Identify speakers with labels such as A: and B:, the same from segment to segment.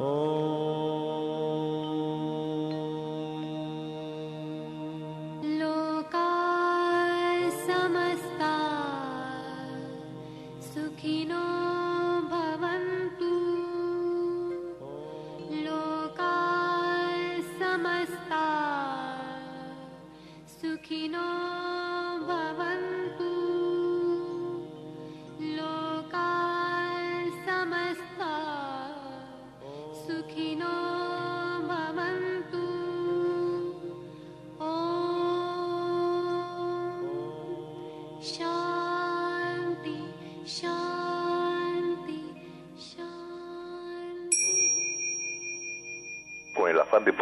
A: de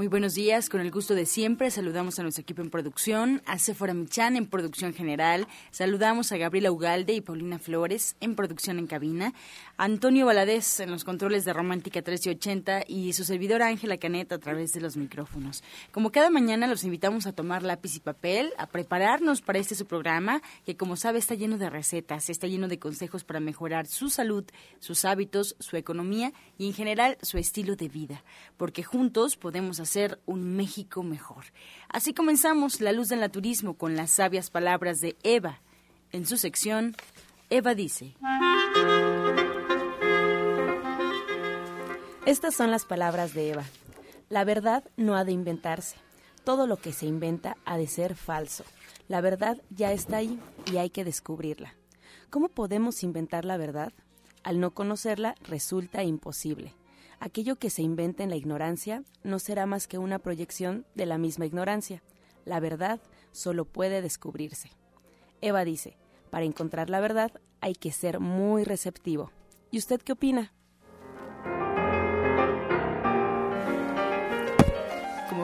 B: Muy buenos días, con el gusto de siempre saludamos a nuestro equipo en producción, a Sephora Michan en producción general, saludamos a Gabriela Ugalde y Paulina Flores en producción en cabina, Antonio Valadez en los controles de Romántica 1380 y su servidora Ángela Canet a través de los micrófonos. Como cada mañana los invitamos a tomar lápiz y papel, a prepararnos para este su programa que como sabe está lleno de recetas, está lleno de consejos para mejorar su salud, sus hábitos, su economía y en general su estilo de vida, porque juntos podemos hacer un México mejor. Así comenzamos La Luz del Naturismo con las sabias palabras de Eva. En su sección, Eva dice.
C: Estas son las palabras de Eva. La verdad no ha de inventarse. Todo lo que se inventa ha de ser falso. La verdad ya está ahí y hay que descubrirla. ¿Cómo podemos inventar la verdad? Al no conocerla resulta imposible. Aquello que se inventa en la ignorancia no será más que una proyección de la misma ignorancia. La verdad solo puede descubrirse. Eva dice, para encontrar la verdad hay que ser muy receptivo. ¿Y usted qué opina?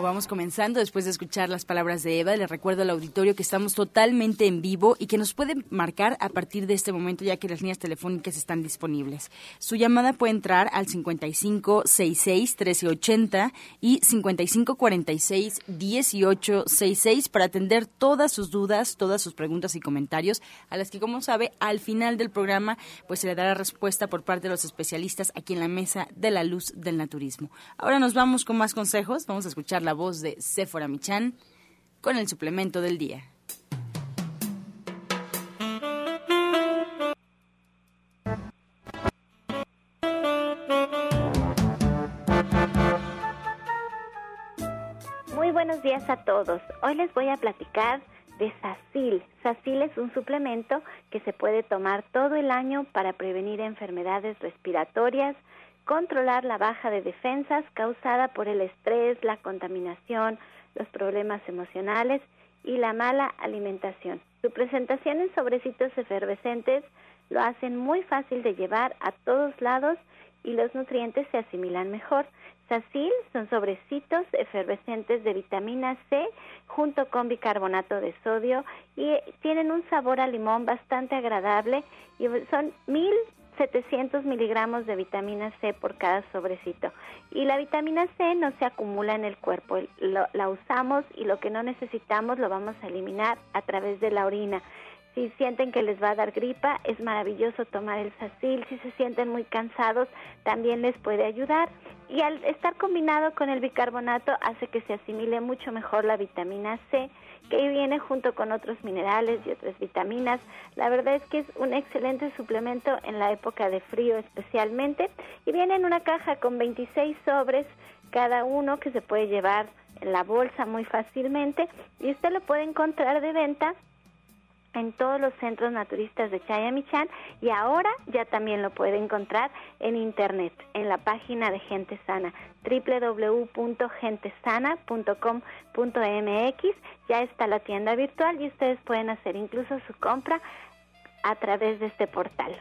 B: Vamos comenzando después de escuchar las palabras de Eva. Les recuerdo al auditorio que estamos totalmente en vivo y que nos pueden marcar a partir de este momento ya que las líneas telefónicas están disponibles. Su llamada puede entrar al 5566 1380 y 5546 1866 para atender todas sus dudas, todas sus preguntas y comentarios a las que como sabe al final del programa pues se le dará respuesta por parte de los especialistas aquí en la mesa de la luz del naturismo. Ahora nos vamos con más consejos, vamos a escuchar la voz de Sephora Michan con el suplemento del día.
D: Muy buenos días a todos. Hoy les voy a platicar de Sacil. Sacil es un suplemento que se puede tomar todo el año para prevenir enfermedades respiratorias, controlar la baja de defensas causada por el estrés, la contaminación, los problemas emocionales y la mala alimentación. Su presentación en sobrecitos efervescentes lo hacen muy fácil de llevar a todos lados y los nutrientes se asimilan mejor. Sacil son sobrecitos efervescentes de vitamina C junto con bicarbonato de sodio y tienen un sabor a limón bastante agradable y son mil 700 miligramos de vitamina C por cada sobrecito. Y la vitamina C no se acumula en el cuerpo, la usamos y lo que no necesitamos lo vamos a eliminar a través de la orina. Si sienten que les va a dar gripa, es maravilloso tomar el sacil. Si se sienten muy cansados, también les puede ayudar. Y al estar combinado con el bicarbonato, hace que se asimile mucho mejor la vitamina C que viene junto con otros minerales y otras vitaminas. La verdad es que es un excelente suplemento en la época de frío especialmente y viene en una caja con 26 sobres cada uno que se puede llevar en la bolsa muy fácilmente y usted lo puede encontrar de venta en todos los centros naturistas de Chayamichán y ahora ya también lo puede encontrar en internet, en la página de Gente Sana, www.gentesana.com.mx. Ya está la tienda virtual y ustedes pueden hacer incluso su compra a través de este portal.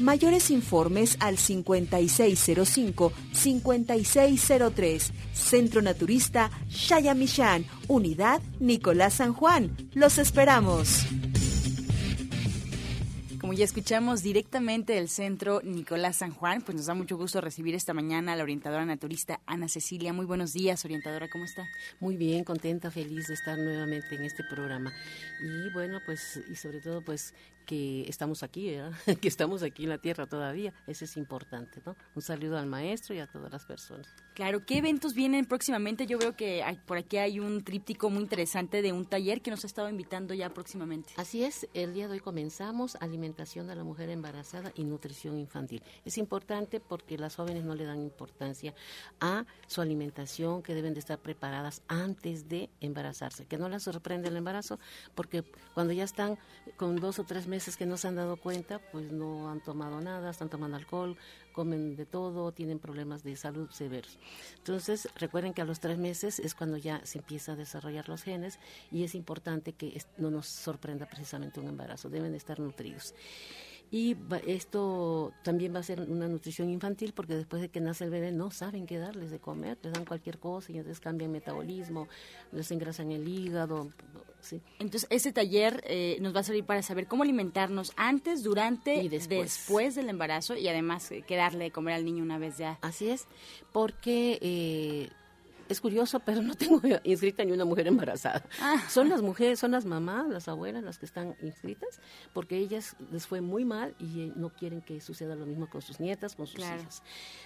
E: Mayores informes al 5605-5603. Centro Naturista Shayamishan, Unidad Nicolás San Juan. Los esperamos.
B: Como ya escuchamos directamente del centro Nicolás San Juan, pues nos da mucho gusto recibir esta mañana a la orientadora naturista Ana Cecilia. Muy buenos días, orientadora, ¿cómo está?
F: Muy bien, contenta, feliz de estar nuevamente en este programa. Y bueno, pues, y sobre todo, pues que estamos aquí, que estamos aquí en la tierra todavía. Eso es importante, ¿no? Un saludo al maestro y a todas las personas.
B: Claro, ¿qué eventos vienen próximamente? Yo veo que por aquí hay un tríptico muy interesante de un taller que nos ha estado invitando ya próximamente.
F: Así es, el día de hoy comenzamos alimentación de la mujer embarazada y nutrición infantil. Es importante porque las jóvenes no le dan importancia a su alimentación, que deben de estar preparadas antes de embarazarse, que no las sorprende el embarazo, porque cuando ya están con dos o tres meses que no se han dado cuenta, pues no han tomado nada, están tomando alcohol, comen de todo, tienen problemas de salud severos. Entonces, recuerden que a los tres meses es cuando ya se empieza a desarrollar los genes y es importante que no nos sorprenda precisamente un embarazo, deben estar nutridos. Y esto también va a ser una nutrición infantil porque después de que nace el bebé no saben qué darles de comer, les dan cualquier cosa y entonces cambian el metabolismo, les engrasan el hígado. ¿sí?
B: Entonces, ese taller eh, nos va a servir para saber cómo alimentarnos antes, durante y después. del embarazo y además eh, qué darle de comer al niño una vez ya.
F: Así es, porque eh, es curioso, pero no tengo inscrita ni una mujer embarazada. Ah. Son las mujeres, son las mamás, las abuelas las que están inscritas, porque ellas les fue muy mal y eh, no quieren que suceda lo mismo con sus nietas, con sus hijas.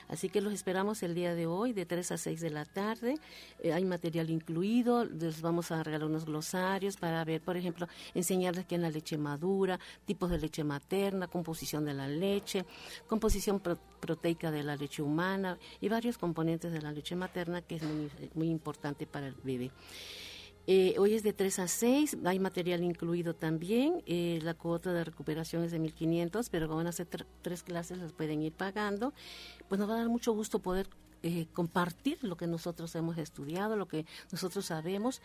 F: Así que los esperamos el día de hoy, de 3 a 6 de la tarde. Eh, hay material incluido, les vamos a regalar unos glosarios para ver, por ejemplo, enseñarles qué es la leche madura, tipos de leche materna, composición de la leche, composición proteica de la leche humana y varios componentes de la leche materna que es muy muy importante para el bebé. Eh, hoy es de 3 a 6, hay material incluido también, eh, la cuota de recuperación es de 1.500, pero como van a hacer tres clases, las pueden ir pagando. Pues nos va a dar mucho gusto poder eh, compartir lo que nosotros hemos estudiado, lo que nosotros sabemos.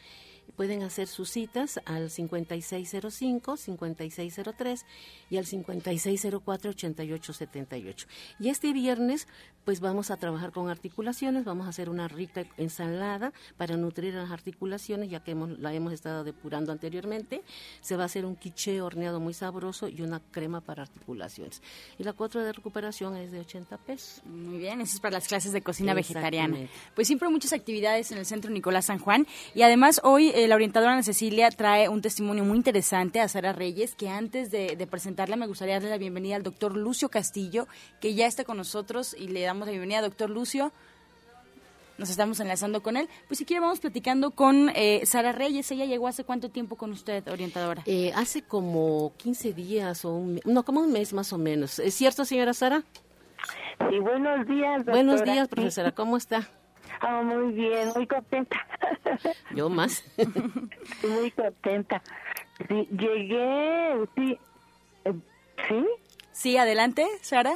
F: Pueden hacer sus citas al 5605, 5603 y al 5604, 8878. Y este viernes pues vamos a trabajar con articulaciones, vamos a hacer una rica ensalada para nutrir las articulaciones, ya que hemos, la hemos estado depurando anteriormente. Se va a hacer un quiche horneado muy sabroso y una crema para articulaciones. Y la cuota de recuperación es de 80 pesos.
B: Muy bien, eso es para las clases de cocina vegetariana. Pues siempre muchas actividades en el Centro Nicolás San Juan y además hoy eh, la orientadora Ana Cecilia trae un testimonio muy interesante a Sara Reyes, que antes de, de presentarla me gustaría darle la bienvenida al doctor Lucio Castillo, que ya está con nosotros y le damos la bienvenida, doctor Lucio. Nos estamos enlazando con él. Pues si quiere vamos platicando con eh, Sara Reyes. Ella llegó hace cuánto tiempo con usted, orientadora.
F: Eh, hace como 15 días o un, no, como un mes más o menos. ¿Es cierto, señora Sara?
G: Sí, buenos días.
F: Buenos días, profesora. ¿Cómo está?
G: Ah, muy bien, muy contenta.
F: Yo más.
G: muy contenta. Sí, llegué, sí. Eh, ¿Sí?
B: Sí, adelante, Sara.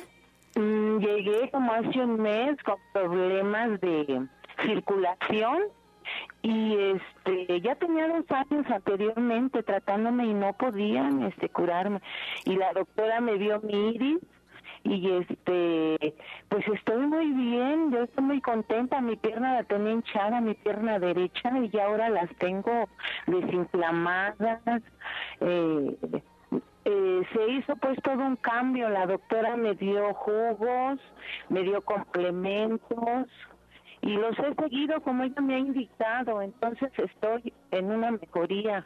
G: Mm, llegué como hace un mes con problemas de circulación y este ya tenía dos años anteriormente tratándome y no podían este curarme y la doctora me dio mi iris y este pues estoy muy bien yo estoy muy contenta mi pierna la tenía hinchada mi pierna derecha y ahora las tengo desinflamadas. Eh, eh, se hizo pues todo un cambio la doctora me dio jugos me dio complementos y los he seguido como ella me ha indicado entonces estoy en una mejoría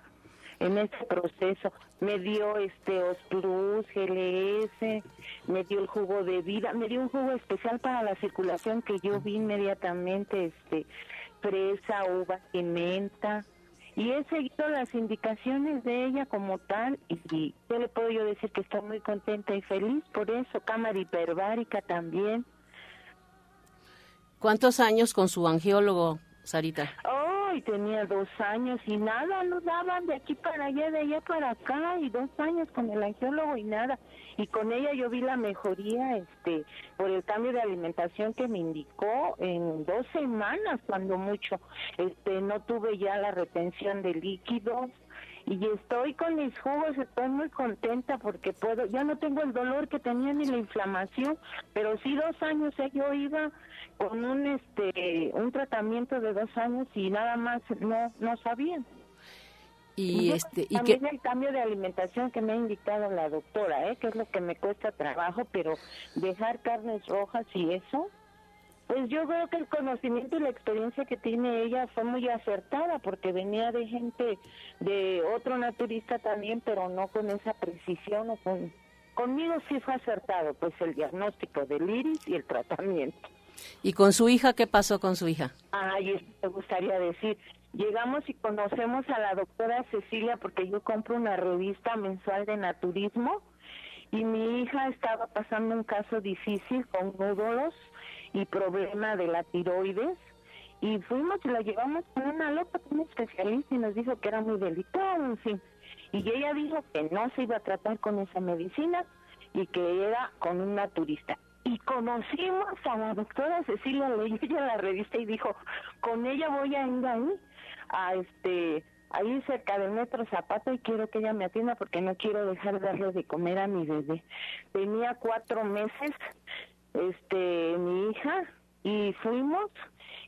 G: en ese proceso. Me dio este Osplus, GLS, me dio el jugo de vida, me dio un jugo especial para la circulación que yo vi inmediatamente, este fresa, uva y menta. Y he seguido las indicaciones de ella como tal y, yo le puedo yo decir que estoy muy contenta y feliz por eso. Cámara hiperbárica también.
F: ¿Cuántos años con su angiólogo, Sarita?
G: Y tenía dos años y nada, lo daban de aquí para allá, de allá para acá, y dos años con el angiólogo y nada. Y con ella yo vi la mejoría, este, por el cambio de alimentación que me indicó en dos semanas, cuando mucho. Este, no tuve ya la retención de líquidos, y estoy con mis jugos, estoy muy contenta porque puedo, ya no tengo el dolor que tenía ni la inflamación, pero sí dos años ¿eh? yo iba con un este un tratamiento de dos años y nada más no no sabían.
F: Y, este y
G: también el cambio de alimentación que me ha indicado la doctora, ¿eh? que es lo que me cuesta trabajo, pero dejar carnes rojas y eso pues yo creo que el conocimiento y la experiencia que tiene ella fue muy acertada porque venía de gente de otro naturista también, pero no con esa precisión o con conmigo sí fue acertado, pues el diagnóstico del iris y el tratamiento.
F: ¿Y con su hija qué pasó con su hija?
G: Ay, eso me gustaría decir. Llegamos y conocemos a la doctora Cecilia porque yo compro una revista mensual de naturismo y mi hija estaba pasando un caso difícil con nódulos y problema de la tiroides y fuimos y la llevamos con una loca, con un especialista y nos dijo que era muy delicado, en fin. Y ella dijo que no se iba a tratar con esa medicina y que era con un naturista. Y conocimos a la doctora Cecilia, leyó ella la revista y dijo, con ella voy a ir ahí, a este, ahí cerca del metro Zapato y quiero que ella me atienda porque no quiero dejar de darle de comer a mi bebé. Tenía cuatro meses este mi hija y fuimos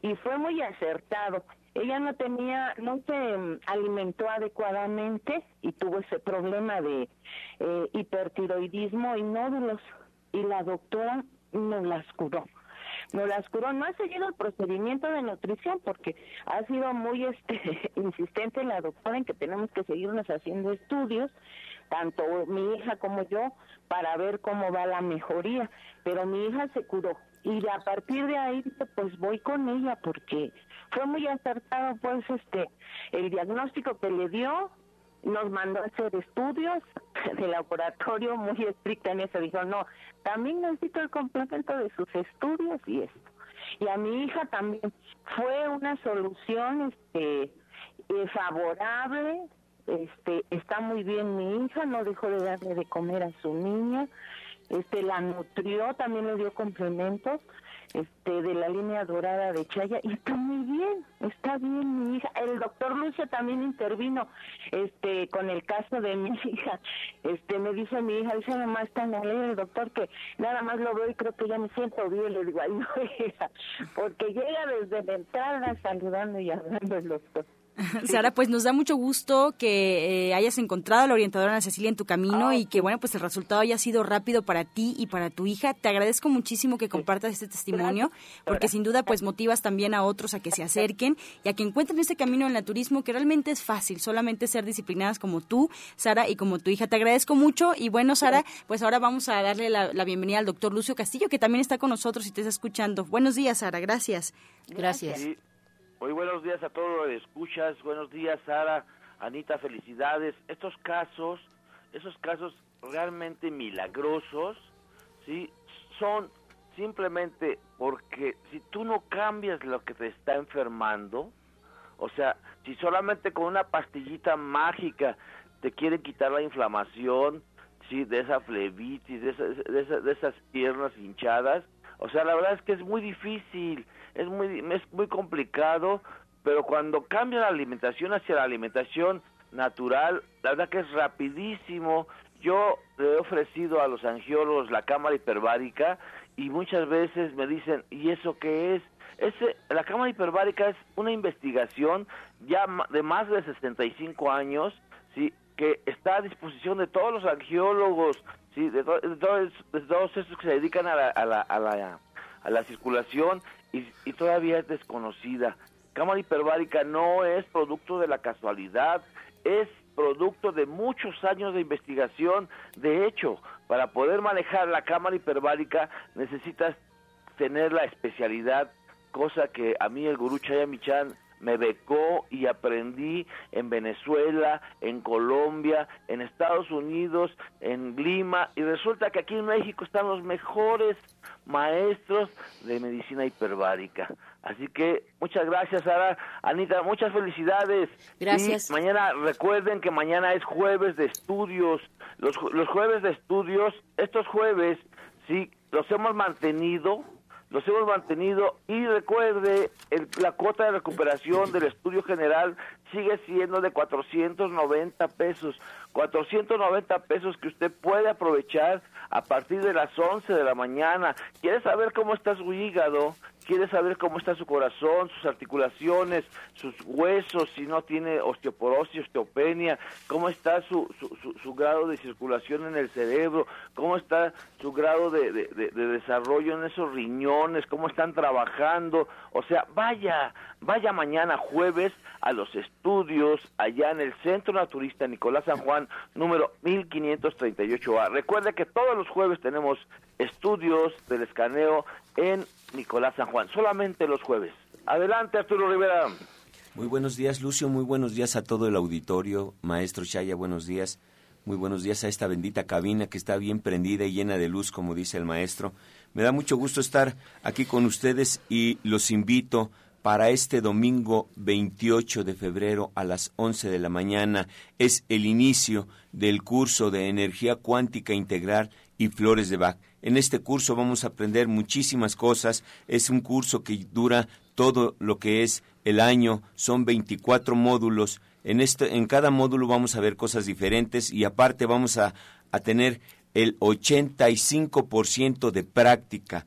G: y fue muy acertado. Ella no tenía, no se mm, alimentó adecuadamente y tuvo ese problema de eh, hipertiroidismo y nódulos y la doctora nos las curó. Nos las curó, no ha seguido el procedimiento de nutrición porque ha sido muy este insistente la doctora en que tenemos que seguirnos haciendo estudios tanto mi hija como yo, para ver cómo va la mejoría. Pero mi hija se curó. Y a partir de ahí pues voy con ella porque fue muy acertado pues este el diagnóstico que le dio nos mandó a hacer estudios de laboratorio muy estricta en eso. Dijo no también necesito el complemento de sus estudios y esto y a mi hija también. Fue una solución este eh, favorable este está muy bien mi hija no dejó de darle de comer a su niña este la nutrió también le dio complementos este de la línea dorada de Chaya y está muy bien está bien mi hija. El doctor Lucio también intervino este con el caso de mi hija. Este me dice mi hija dice mamá está en el doctor que nada más lo veo y creo que ya me siento bien le digo ay no hija porque llega desde la entrada saludando y hablando el doctor
B: Sara, pues nos da mucho gusto que eh, hayas encontrado a la orientadora Ana Cecilia en tu camino y que, bueno, pues el resultado haya sido rápido para ti y para tu hija. Te agradezco muchísimo que compartas este testimonio, porque sin duda, pues motivas también a otros a que se acerquen y a que encuentren este camino en el naturismo que realmente es fácil, solamente ser disciplinadas como tú, Sara, y como tu hija. Te agradezco mucho y, bueno, Sara, pues ahora vamos a darle la, la bienvenida al doctor Lucio Castillo, que también está con nosotros y te está escuchando. Buenos días, Sara, gracias.
F: Gracias.
H: Muy buenos días a todos los escuchas, buenos días Sara, Anita, felicidades. Estos casos, esos casos realmente milagrosos, ¿sí? Son simplemente porque si tú no cambias lo que te está enfermando, o sea, si solamente con una pastillita mágica te quieren quitar la inflamación, sí, de esa flebitis, de, de, de esas piernas hinchadas, o sea, la verdad es que es muy difícil es muy es muy complicado pero cuando cambia la alimentación hacia la alimentación natural, la verdad que es rapidísimo. Yo le he ofrecido a los angiólogos la cámara hiperbárica y muchas veces me dicen, ¿y eso qué es? Ese, la cámara hiperbárica es una investigación ya de más de 65 años, ¿sí? que está a disposición de todos los angiólogos, ¿sí? de, todos, esos que se dedican a la, a la, a la, a la circulación y, y todavía es desconocida. Cámara hiperbárica no es producto de la casualidad, es producto de muchos años de investigación. De hecho, para poder manejar la cámara hiperbárica necesitas tener la especialidad, cosa que a mí el gurú Chayamichan me becó y aprendí en Venezuela, en Colombia, en Estados Unidos, en Lima, y resulta que aquí en México están los mejores maestros de medicina hiperbárica. Así que muchas gracias, Sara. Anita, muchas felicidades.
B: Gracias.
H: Y mañana, recuerden que mañana es jueves de estudios. Los, los jueves de estudios, estos jueves, sí, los hemos mantenido los hemos mantenido y recuerde, el, la cuota de recuperación del estudio general sigue siendo de 490 pesos. 490 pesos que usted puede aprovechar a partir de las 11 de la mañana. ¿Quiere saber cómo está su hígado? Quiere saber cómo está su corazón, sus articulaciones, sus huesos, si no tiene osteoporosis, osteopenia, cómo está su, su, su, grado de circulación en el cerebro, cómo está su grado de, de, desarrollo en esos riñones, cómo están trabajando. O sea, vaya, vaya mañana jueves a los estudios allá en el Centro Naturista Nicolás San Juan, número 1538A. Recuerde que todos los jueves tenemos estudios del escaneo en Nicolás San Juan, solamente los jueves. Adelante, Arturo Rivera.
I: Muy buenos días, Lucio. Muy buenos días a todo el auditorio. Maestro Chaya, buenos días. Muy buenos días a esta bendita cabina que está bien prendida y llena de luz, como dice el maestro. Me da mucho gusto estar aquí con ustedes y los invito para este domingo 28 de febrero a las 11 de la mañana. Es el inicio del curso de energía cuántica integral y flores de Bach. En este curso vamos a aprender muchísimas cosas. Es un curso que dura todo lo que es el año. Son 24 módulos. En, este, en cada módulo vamos a ver cosas diferentes y aparte vamos a, a tener el 85% de práctica.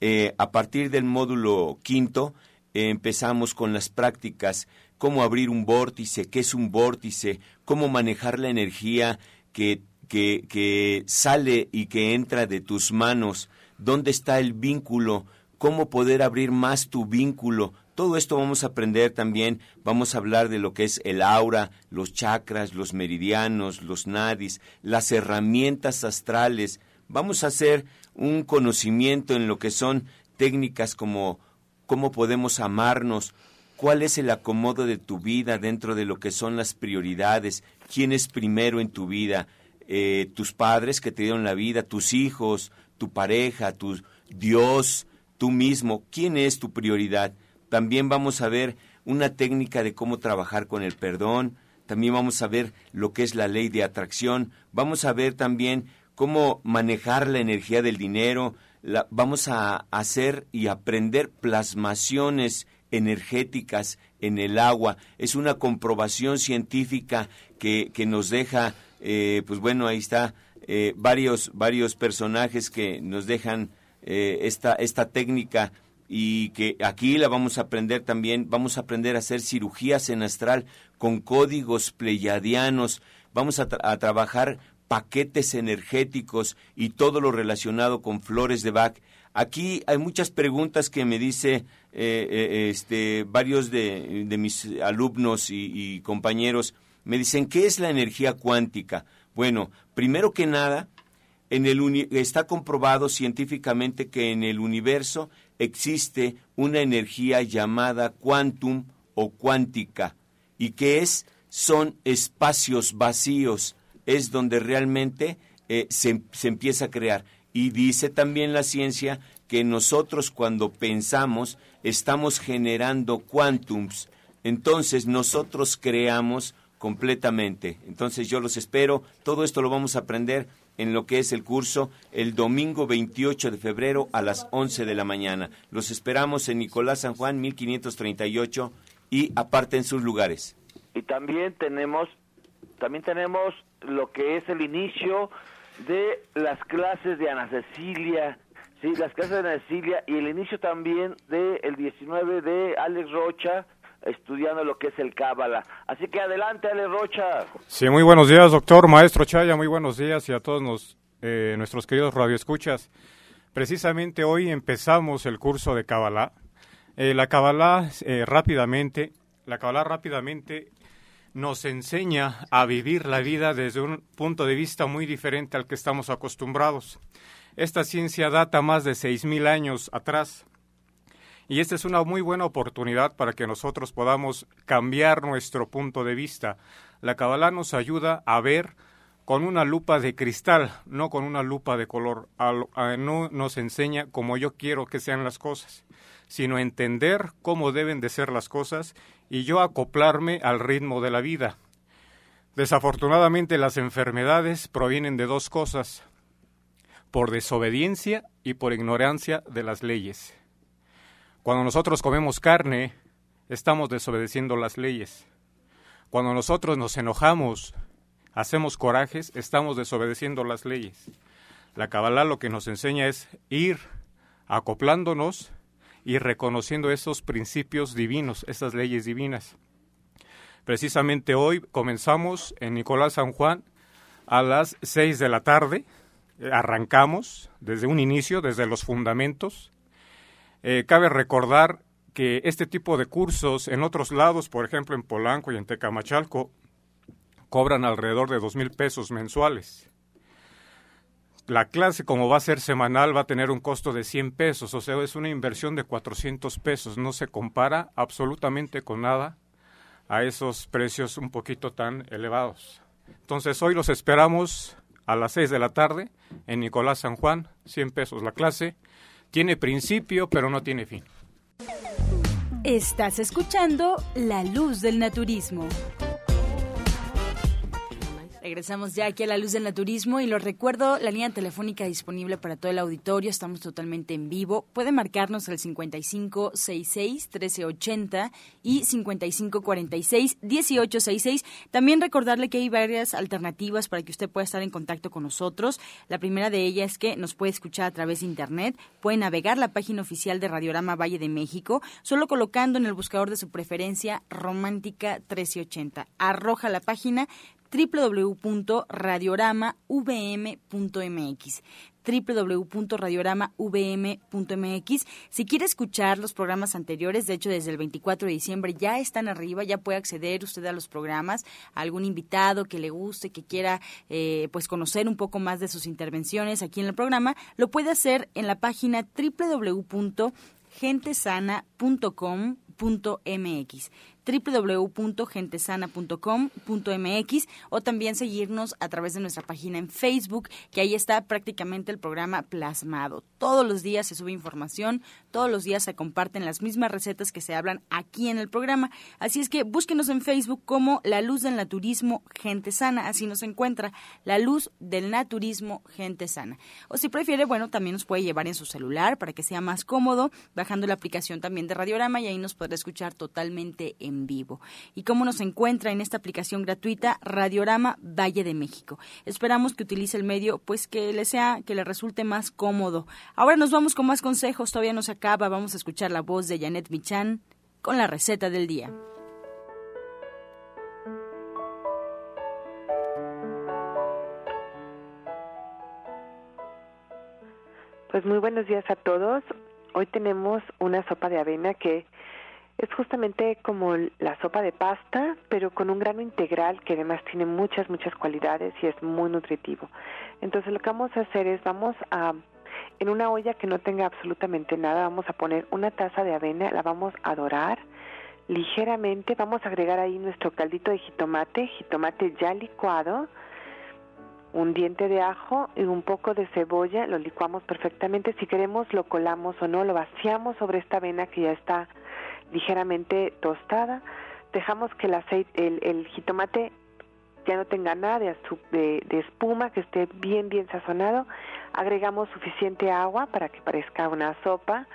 I: Eh, a partir del módulo quinto empezamos con las prácticas, cómo abrir un vórtice, qué es un vórtice, cómo manejar la energía que que, sale y que entra de tus manos, dónde está el vínculo, cómo poder abrir más tu vínculo. Todo esto vamos a aprender también, vamos a hablar de lo que es el aura, los chakras, los meridianos, los nadis, las herramientas astrales. Vamos a hacer un conocimiento en lo que son técnicas como cómo podemos amarnos, cuál es el acomodo de tu vida dentro de lo que son las prioridades, quién es primero en tu vida, eh, tus padres que te dieron la vida, tus hijos, tu pareja, tu Dios, tú mismo, quién es tu prioridad. También vamos a ver una técnica de cómo trabajar con el perdón, también vamos a ver lo que es la ley de atracción, vamos a ver también cómo manejar la energía del dinero, vamos a hacer y aprender plasmaciones energéticas en el agua. Es una comprobación científica que, que nos deja eh, pues bueno, ahí está eh, varios, varios personajes que nos dejan eh, esta, esta técnica y que aquí la vamos a aprender también, vamos a aprender a hacer cirugías en astral con códigos pleyadianos, vamos a, trabajar paquetes energéticos y todo lo relacionado con flores de Bach. Aquí hay muchas preguntas que me dice este, varios de, mis alumnos y compañeros me dicen, ¿qué es la energía cuántica? Bueno, primero que nada, en el está comprobado científicamente que en el universo existe una energía llamada quantum o cuántica y que es son espacios vacíos, es donde realmente eh, se, se empieza a crear. Y dice también la ciencia que nosotros cuando pensamos estamos generando quantums. Entonces nosotros creamos completamente. Entonces yo los espero. Todo esto lo vamos a aprender en lo que es el curso el domingo 28 de febrero a las 11 de la mañana. Los esperamos en Nicolás San Juan 1538 y aparten sus lugares.
H: Y también tenemos, también tenemos lo que es el inicio de las clases de Ana Cecilia, sí, las clases de Ana Cecilia y el inicio también del el 19 de Alex Rocha, estudiando lo que es el Cábala. Así que adelante, Alex Rocha.
J: Sí, muy buenos días, doctor, maestro Chaya, muy buenos días y a todos nos, eh, nuestros queridos radioescuchas. Precisamente hoy empezamos el curso de Kabbalah. Eh, la Kabbalah eh, rápidamente, la Kabbalah rápidamente nos enseña a vivir la vida desde un punto de vista muy diferente al que estamos acostumbrados. Esta ciencia data más de 6.000 años atrás y esta es una muy buena oportunidad para que nosotros podamos cambiar nuestro punto de vista. La Kabbalah nos ayuda a ver con una lupa de cristal, no con una lupa de color. no nos enseña cómo yo quiero que sean las cosas, sino entender cómo deben de ser las cosas y yo acoplarme al ritmo de la vida. Desafortunadamente las enfermedades provienen de dos cosas, por desobediencia y por ignorancia de las leyes. Cuando nosotros comemos carne, estamos desobedeciendo las leyes. Cuando nosotros nos enojamos, hacemos corajes, estamos desobedeciendo las leyes. La Kabbalah lo que nos enseña es ir acoplándonos y reconociendo esos principios divinos, esas leyes divinas. Precisamente hoy comenzamos en Nicolás San Juan a las seis de la tarde. Arrancamos desde un inicio, desde los fundamentos. Eh, cabe recordar que este tipo de cursos en otros lados, por ejemplo en Polanco y en Tecamachalco, cobran alrededor de dos mil pesos mensuales. La clase, como va a ser semanal, va a tener un costo de 100 pesos, o sea, es una inversión de 400 pesos. No se compara absolutamente con nada a esos precios un poquito tan elevados. Entonces, hoy los esperamos a las 6 de la tarde en Nicolás San Juan, 100 pesos la clase. Tiene principio, pero no tiene fin.
B: Estás escuchando La Luz del Naturismo. Regresamos ya aquí a la luz del naturismo y lo recuerdo, la línea telefónica disponible para todo el auditorio, estamos totalmente en vivo. Puede marcarnos al 5566-1380 y 5546-1866. También recordarle que hay varias alternativas para que usted pueda estar en contacto con nosotros. La primera de ellas es que nos puede escuchar a través de internet, puede navegar la página oficial de Radiorama Valle de México, solo colocando en el buscador de su preferencia Romántica 1380. Arroja la página www.radioramavm.mx www.radioramavm.mx. Si quiere escuchar los programas anteriores, de hecho desde el 24 de diciembre ya están arriba, ya puede acceder usted a los programas, algún invitado que le guste, que quiera eh, pues conocer un poco más de sus intervenciones aquí en el programa, lo puede hacer en la página www.gentesana.com.mx www.gentesana.com.mx o también seguirnos a través de nuestra página en Facebook, que ahí está prácticamente el programa plasmado. Todos los días se sube información, todos los días se comparten las mismas recetas que se hablan aquí en el programa. Así es que búsquenos en Facebook como La Luz del Naturismo Gente Sana, así nos encuentra La Luz del Naturismo Gente Sana. O si prefiere, bueno, también nos puede llevar en su celular para que sea más cómodo, bajando la aplicación también de Radiorama y ahí nos podrá escuchar totalmente en vivo. ¿Y cómo nos encuentra en esta aplicación gratuita Radiorama Valle de México? Esperamos que utilice el medio, pues que le sea, que le resulte más cómodo. Ahora nos vamos con más consejos, todavía no se acaba, vamos a escuchar la voz de Janet Michan con la receta del día.
K: Pues muy buenos días a todos. Hoy tenemos una sopa de avena que es justamente como la sopa de pasta, pero con un grano integral que además tiene muchas, muchas cualidades y es muy nutritivo. Entonces lo que vamos a hacer es, vamos a, en una olla que no tenga absolutamente nada, vamos a poner una taza de avena, la vamos a dorar ligeramente, vamos a agregar ahí nuestro caldito de jitomate, jitomate ya licuado, un diente de ajo y un poco de cebolla, lo licuamos perfectamente, si queremos lo colamos o no, lo vaciamos sobre esta avena que ya está ligeramente tostada. Dejamos que el, aceite, el, jitomate ya no tenga nada de, de, espuma, que esté bien, bien sazonado. Agregamos suficiente agua para que parezca una sopa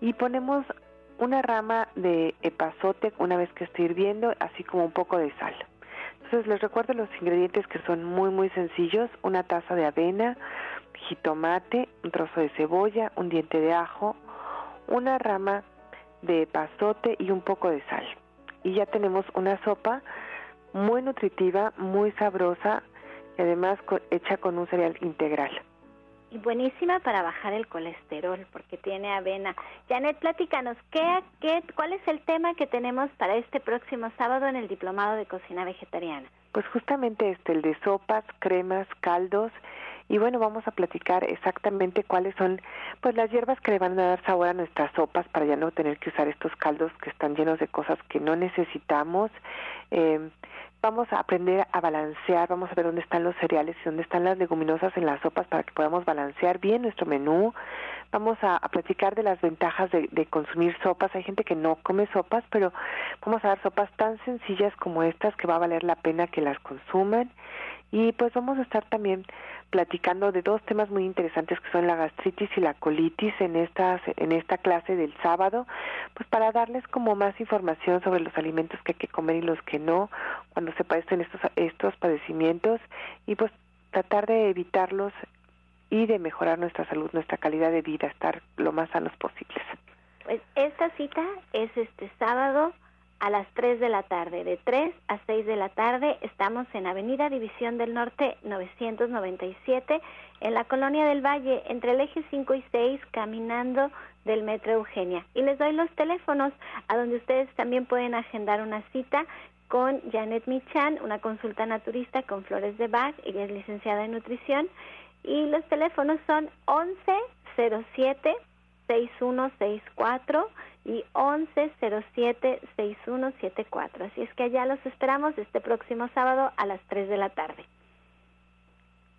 K: y ponemos una rama de epazote una vez que esté hirviendo, así como un poco de sal. Entonces les recuerdo los ingredientes que son muy muy sencillos, una taza de avena, jitomate, un trozo de cebolla, un diente de ajo, una rama de pasote y un poco de sal. Y ya tenemos una sopa muy nutritiva, muy sabrosa y además hecha con un cereal integral.
D: Y buenísima para bajar el colesterol porque tiene avena. Janet, platícanos, ¿qué, qué, ¿cuál es el tema que tenemos para este próximo sábado en el Diplomado de Cocina Vegetariana?
K: Pues justamente este, el de sopas, cremas, caldos y bueno, vamos a platicar exactamente cuáles son pues las hierbas que le van a dar sabor a nuestras sopas para ya no tener que usar estos caldos que están llenos de cosas que no necesitamos. Eh, vamos a aprender a balancear, vamos a ver dónde están los cereales y dónde están las leguminosas en las sopas para que podamos balancear bien nuestro menú. Vamos a, platicar de las ventajas de, de, consumir sopas. Hay gente que no come sopas, pero vamos a dar sopas tan sencillas como estas que va a valer la pena que las consuman. Y pues vamos a estar también platicando de dos temas muy interesantes que son la gastritis y la colitis en esta, en esta clase del sábado, pues para darles como más información sobre los alimentos que hay que comer y los que no cuando se padecen estos, estos padecimientos y pues tratar de evitarlos y de mejorar nuestra salud, nuestra calidad de vida, estar lo más sanos posibles.
D: Pues esta cita es este sábado a las 3 de la tarde. De 3 a 6 de la tarde estamos en Avenida División del Norte 997 en la Colonia del Valle, entre el eje 5 y 6, caminando del Metro Eugenia. Y les doy los teléfonos a donde ustedes también pueden agendar una cita con Janet Michan, una consulta naturista con flores de Bach, ella es licenciada en nutrición, y los teléfonos son 1107 6164 y 1107-6174. Así es que allá los esperamos este próximo sábado a las 3 de la tarde.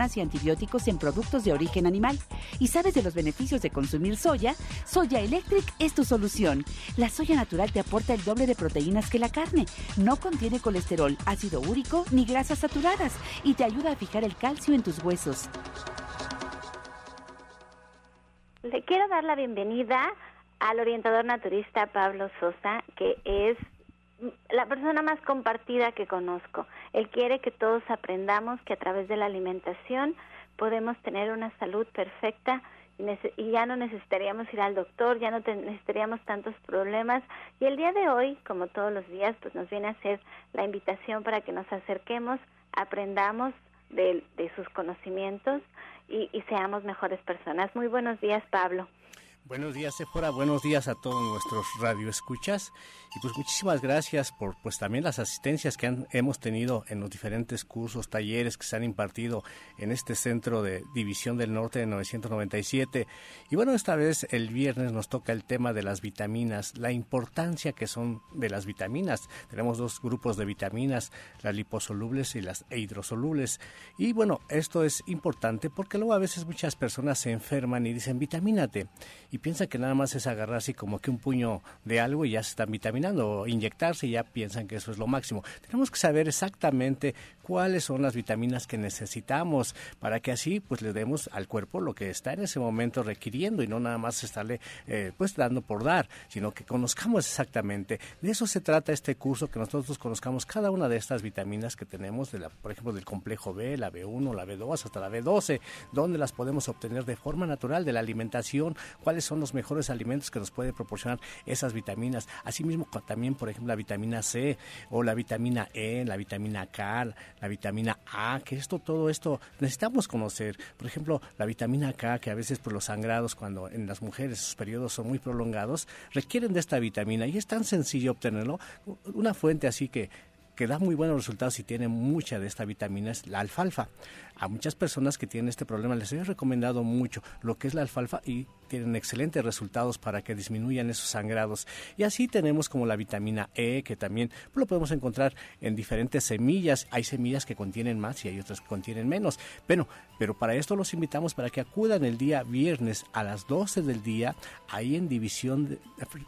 L: y antibióticos en productos de origen animal y sabes de los beneficios de consumir soya, Soya Electric es tu solución. La soya natural te aporta el doble de proteínas que la carne, no contiene colesterol, ácido úrico ni grasas saturadas y te ayuda a fijar el calcio en tus huesos.
D: Le quiero dar la bienvenida al orientador naturista Pablo Sosa, que es la persona más compartida que conozco. Él quiere que todos aprendamos que a través de la alimentación podemos tener una salud perfecta y, ya no necesitaríamos ir al doctor, ya no necesitaríamos tantos problemas. Y el día de hoy, como todos los días, pues nos viene a hacer la invitación para que nos acerquemos, aprendamos de, sus conocimientos y seamos mejores personas. Muy buenos días, Pablo.
M: Buenos días, Sephora. Buenos días a todos nuestros radioescuchas. Y pues muchísimas gracias por pues también las asistencias que han, hemos tenido en los diferentes cursos, talleres que se han impartido en este centro de División del Norte de 997. Y bueno, esta vez el viernes nos toca el tema de las vitaminas, la importancia que son de las vitaminas. Tenemos dos grupos de vitaminas, las liposolubles y las hidrosolubles. Y bueno, esto es importante porque luego a veces muchas personas se enferman y dicen vitamínate y piensan que nada más es agarrar así como que un puño de algo y ya se están vitaminando o inyectarse y ya piensan que eso es lo máximo. Tenemos que saber exactamente cuáles son las vitaminas que necesitamos para que así pues le demos al cuerpo lo que está en ese momento requiriendo y no nada más estarle eh, pues dando por dar, sino que conozcamos exactamente. De eso se trata este curso, que nosotros conozcamos cada una de estas vitaminas que tenemos, de la, por ejemplo, del complejo B, la B1, la B2, hasta la B12, donde las podemos obtener de forma natural de la alimentación, cuáles son los mejores alimentos que nos puede proporcionar esas vitaminas. Asimismo, también, por ejemplo, la vitamina C o la vitamina E, la vitamina K, la vitamina A, que esto, todo esto necesitamos conocer. Por ejemplo, la vitamina K, que a veces por los sangrados, cuando en las mujeres sus periodos son muy prolongados, requieren de esta vitamina y es tan sencillo obtenerlo. Una fuente así que que da muy buenos resultados y tiene mucha de esta vitamina es la alfalfa. A muchas personas que tienen este problema les he recomendado mucho lo que es la alfalfa y tienen excelentes resultados para que disminuyan esos sangrados. Y así tenemos como la vitamina E, que también lo podemos encontrar en diferentes semillas. Hay semillas que contienen más y hay otras que contienen menos. Pero, pero para esto los invitamos para que acudan el día viernes a las 12 del día, ahí en División,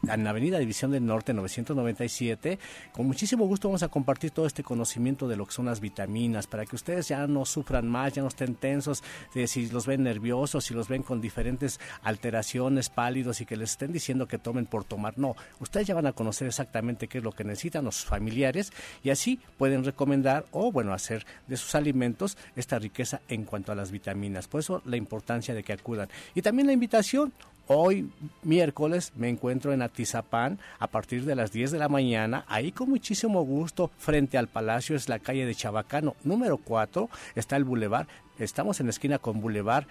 M: en la Avenida División del Norte 997. Con muchísimo gusto vamos a compartir todo este conocimiento de lo que son las vitaminas, para que ustedes ya no sufran más, ya no estén tensos, de si los ven nerviosos, si los ven con diferentes alteraciones, pálidos y que les estén diciendo que tomen por tomar. No, ustedes ya van a conocer exactamente qué es lo que necesitan los familiares y así pueden recomendar o, bueno, hacer de sus alimentos esta riqueza en cuanto a las vitaminas. Por eso la importancia de que acudan. Y también la invitación, Hoy, miércoles, me encuentro en Atizapán a partir de las 10 de la mañana. Ahí con muchísimo gusto, frente al Palacio, es la calle de Chabacano, número 4, está el Boulevard. Estamos en la esquina con Boulevard.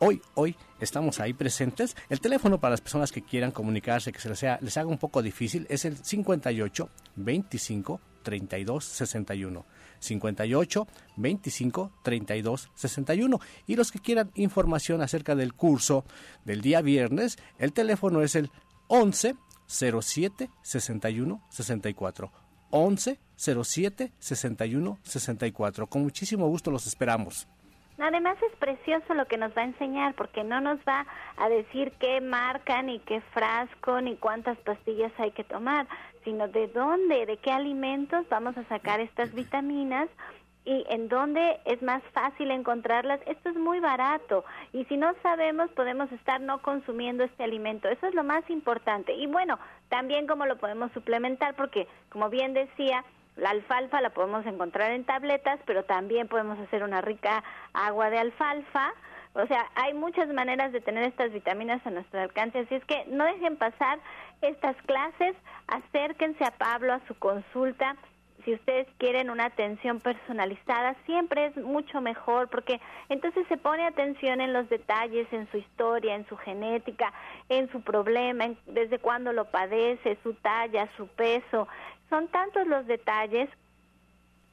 M: Hoy, hoy estamos ahí presentes. El teléfono para las personas que quieran comunicarse, que se les, les haga un poco difícil, es el 58 25 32 61. 58 25 32 61. Y los que quieran información acerca del curso del día viernes, el teléfono es el 11 07 61 64. 11 07 61 64. Con muchísimo gusto los esperamos.
D: Además es precioso lo que nos va a enseñar porque no nos va a decir qué marca, ni qué frasco, ni cuántas pastillas hay que tomar, sino de dónde, de qué alimentos vamos a sacar estas vitaminas y en dónde es más fácil encontrarlas. Esto es muy barato y si no sabemos podemos estar no consumiendo este alimento. Eso es lo más importante. Y bueno, también cómo lo podemos suplementar porque, como bien decía, la alfalfa la podemos encontrar en tabletas, pero también podemos hacer una rica agua de alfalfa. O sea, hay muchas maneras de tener estas vitaminas a nuestro alcance, así es que no dejen pasar estas clases, acérquense a Pablo a su consulta. Si ustedes quieren una atención personalizada, siempre es mucho mejor porque entonces se pone atención en los detalles, en su historia, en su genética, en su problema, desde cuándo lo padece, su talla, su peso, son tantos los detalles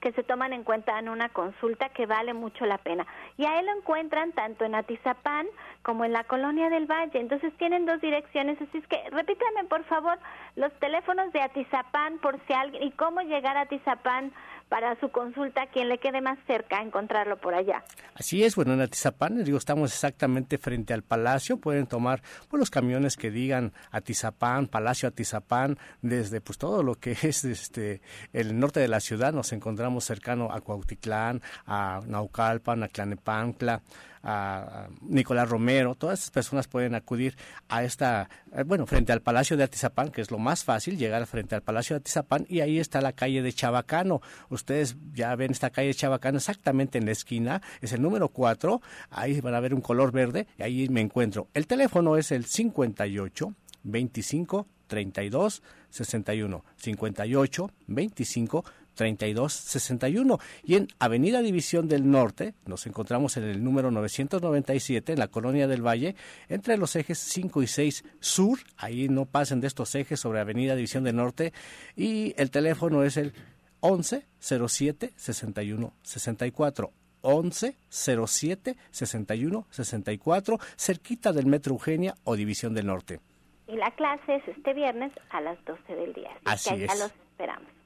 D: que se toman en cuenta en una consulta que vale mucho la pena. Y a él lo encuentran tanto en Atizapán como en la Colonia del Valle. Entonces tienen dos direcciones, así es que repítame por favor los teléfonos de Atizapán por si alguien y cómo llegar a Atizapán para su consulta, quien le quede más cerca, encontrarlo por allá.
M: Así es, bueno, en Atizapán, digo, estamos exactamente frente al Palacio, pueden tomar pues, los camiones que digan Atizapán, Palacio Atizapán, desde pues todo lo que es este el norte de la ciudad, nos encontramos cercano a Cuautitlán, a Naucalpan, a Tlanepancla, a Nicolás Romero, todas esas personas pueden acudir a esta, eh, bueno, frente al Palacio de Atizapán, que es lo más fácil, llegar frente al Palacio de Atizapán y ahí está la calle de Chabacano. Ustedes ya ven esta calle de Chabacano exactamente en la esquina, es el número 4, ahí van a ver un color verde y ahí me encuentro. El teléfono es el 58 25 32 61 58 25 3261 y en Avenida División del Norte nos encontramos en el número 997 en la Colonia del Valle entre los ejes 5 y 6 sur, ahí no pasen de estos ejes sobre Avenida División del Norte y el teléfono es el 11 07 61 64 11 07 61 64 cerquita del Metro Eugenia o División del Norte.
D: Y la clase es este viernes a las 12 del día.
M: Así,
D: que allá los esperamos.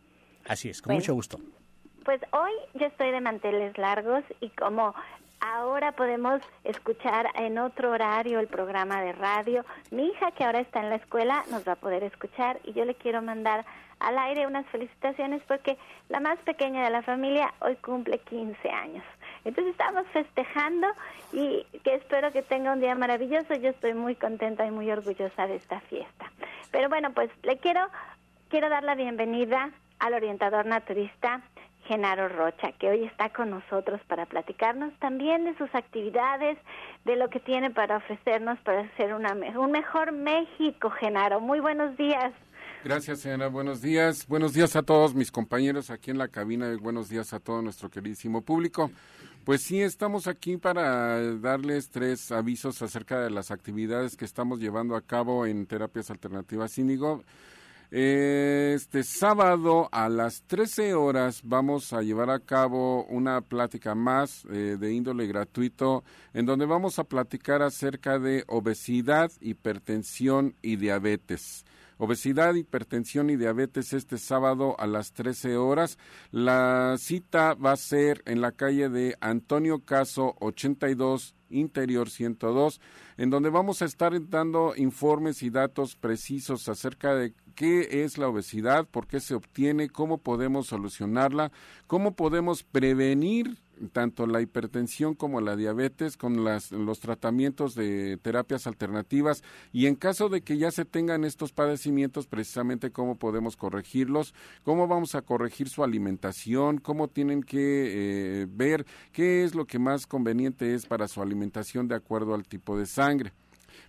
M: Así es, con mucho gusto.
D: Pues hoy yo estoy de manteles largos y como ahora podemos escuchar en otro horario el programa de radio, mi hija que ahora está en la escuela nos va a poder escuchar y yo le quiero mandar al aire unas felicitaciones porque la más pequeña de la familia hoy cumple 15 años. Entonces estamos festejando y que espero que tenga un día maravilloso. Yo estoy muy contenta y muy orgullosa de esta fiesta. Pero bueno, pues le quiero quiero dar la bienvenida al orientador naturista Genaro Rocha, que hoy está con nosotros para platicarnos también de sus actividades, de lo que tiene para ofrecernos para hacer una, un mejor México, Genaro. Muy buenos días.
N: Gracias, señora. Buenos días. Buenos días a todos mis compañeros aquí en la cabina y buenos días a todo nuestro queridísimo público. Pues sí, estamos aquí para darles tres avisos acerca de las actividades que estamos llevando a cabo en Terapias Alternativas Índigo. Este sábado a las 13 horas vamos a llevar a cabo una plática más eh, de índole gratuito en donde vamos a platicar acerca de obesidad, hipertensión y diabetes. Obesidad, hipertensión y diabetes este sábado a las 13 horas. La cita va a ser en la calle de Antonio Caso 82 Interior 102, en donde vamos a estar dando informes y datos precisos acerca de qué es la obesidad, por qué se obtiene, cómo podemos solucionarla, cómo podemos prevenir tanto la hipertensión como la diabetes con las, los tratamientos de terapias alternativas y en caso de que ya se tengan estos padecimientos, precisamente cómo podemos corregirlos, cómo vamos a corregir su alimentación, cómo tienen que eh, ver qué es lo que más conveniente es para su alimentación de acuerdo al tipo de sangre.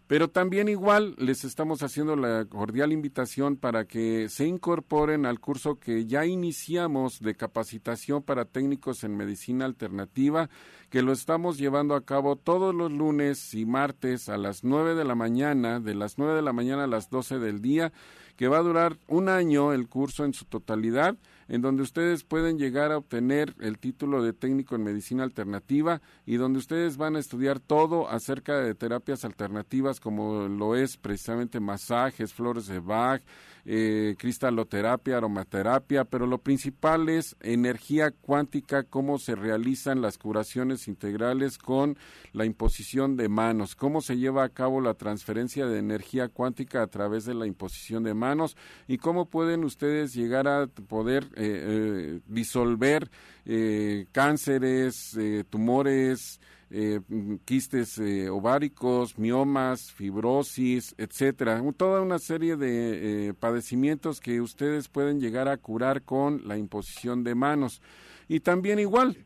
N: Pero también igual les estamos haciendo la cordial invitación para que se incorporen al curso que ya iniciamos de capacitación para técnicos en medicina alternativa, que lo estamos llevando a cabo todos los lunes y martes a las nueve de la mañana, de las nueve de la mañana a las doce del día, que va a durar un año el curso en su totalidad en donde ustedes pueden llegar a obtener el título de técnico en medicina alternativa y donde ustedes van a estudiar todo acerca de terapias alternativas como lo es precisamente masajes, flores de Bach, eh, cristaloterapia, aromaterapia, pero lo principal es energía cuántica, cómo se realizan las curaciones integrales con la imposición de manos, cómo se lleva a cabo la transferencia de energía cuántica a través de la imposición de manos y cómo pueden ustedes llegar a poder eh, eh, disolver cánceres, tumores, eh, quistes eh, ováricos, miomas, fibrosis, etcétera. Toda una serie de eh, padecimientos que ustedes pueden llegar a curar con la imposición de manos. Y también igual,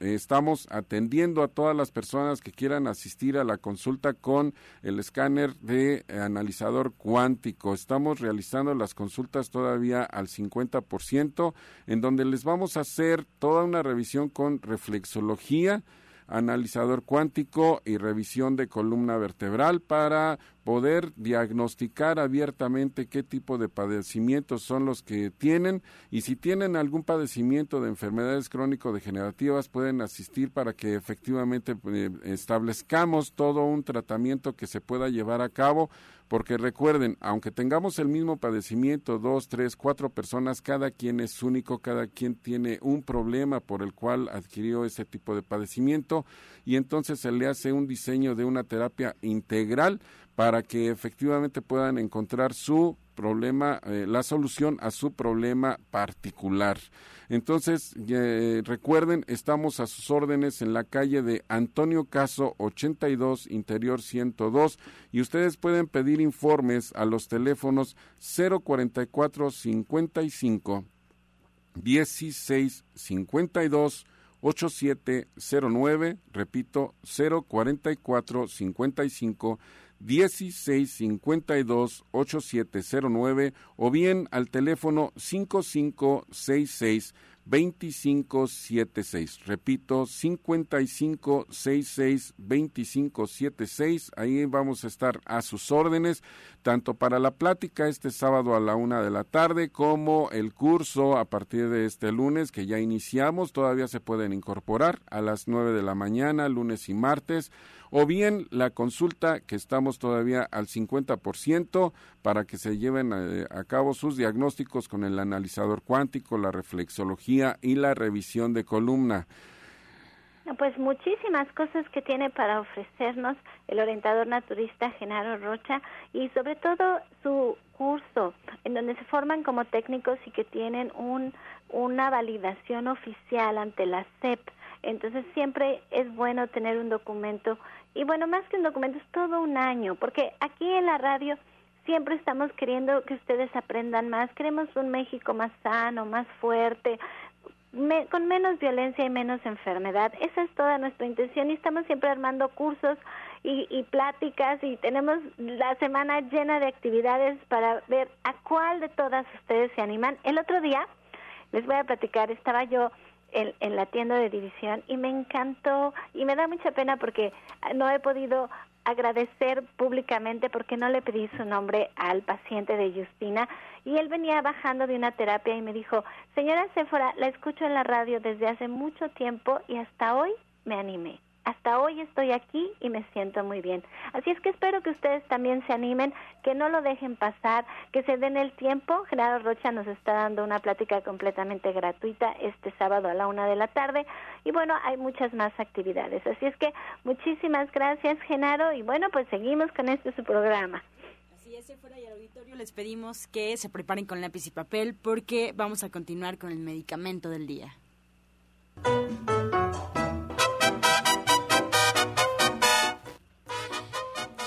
N: estamos atendiendo a todas las personas que quieran asistir a la consulta con el escáner de analizador cuántico. Estamos realizando las consultas todavía al 50%, en donde les vamos a hacer toda una revisión con reflexología, analizador cuántico y revisión de columna vertebral para poder diagnosticar abiertamente qué tipo de padecimientos son los que tienen. Y si tienen algún padecimiento de enfermedades crónico-degenerativas pueden asistir para que efectivamente eh, establezcamos todo un tratamiento que se pueda llevar a cabo porque recuerden, aunque tengamos el mismo padecimiento, dos, tres, cuatro personas, cada quien es único, cada quien tiene un problema por el cual adquirió ese tipo de padecimiento y entonces se le hace un diseño de una terapia integral para que efectivamente puedan encontrar su problema, eh, la solución a su problema particular. Entonces, eh, recuerden, estamos a sus órdenes en la calle de Antonio Caso 82, Interior 102, y ustedes pueden pedir informes a los teléfonos 044 55 16 52 8709, repito, 044 55 1652-8709 o bien al teléfono 5566 2576. Repito, 5566-2576. Ahí vamos a estar a sus órdenes, tanto para la plática este sábado a la una de la tarde, como el curso a partir de este lunes que ya iniciamos. Todavía se pueden incorporar a las nueve de la mañana, lunes y martes o bien la consulta que estamos todavía al 50% para que se lleven eh, a, cabo sus diagnósticos con el analizador cuántico, la reflexología y la revisión de columna.
D: Pues muchísimas cosas que tiene para ofrecernos el orientador naturista Genaro Rocha y sobre todo su curso en donde se forman como técnicos y que tienen un, una validación oficial ante la CEP entonces siempre es bueno tener un documento y bueno, más que un documento es todo un año, porque aquí en la radio siempre estamos queriendo que ustedes aprendan más, queremos un México más sano, más fuerte, con menos violencia y menos enfermedad. Esa es toda nuestra intención y estamos siempre armando cursos y, y, pláticas y tenemos la semana llena de actividades para ver a cuál de todas ustedes se animan. El otro día les voy a platicar, estaba yo en, la tienda de división y me encantó y me da mucha pena porque no he podido agradecer públicamente porque no le pedí su nombre al paciente de Justina y él venía bajando de una terapia y me dijo, señora Sephora, la escucho en la radio desde hace mucho tiempo y hasta hoy me animé hasta hoy estoy aquí y me siento muy bien. Así es que espero que ustedes también se animen, que no lo dejen pasar, que se den el tiempo. Genaro Rocha nos está dando una plática completamente gratuita este sábado a la una de la tarde y bueno, hay muchas más actividades. Así es que muchísimas gracias, Genaro, y bueno, pues seguimos con este su programa.
B: Así es, fuera al auditorio les pedimos que se preparen con lápiz y papel porque vamos a continuar con el medicamento del día.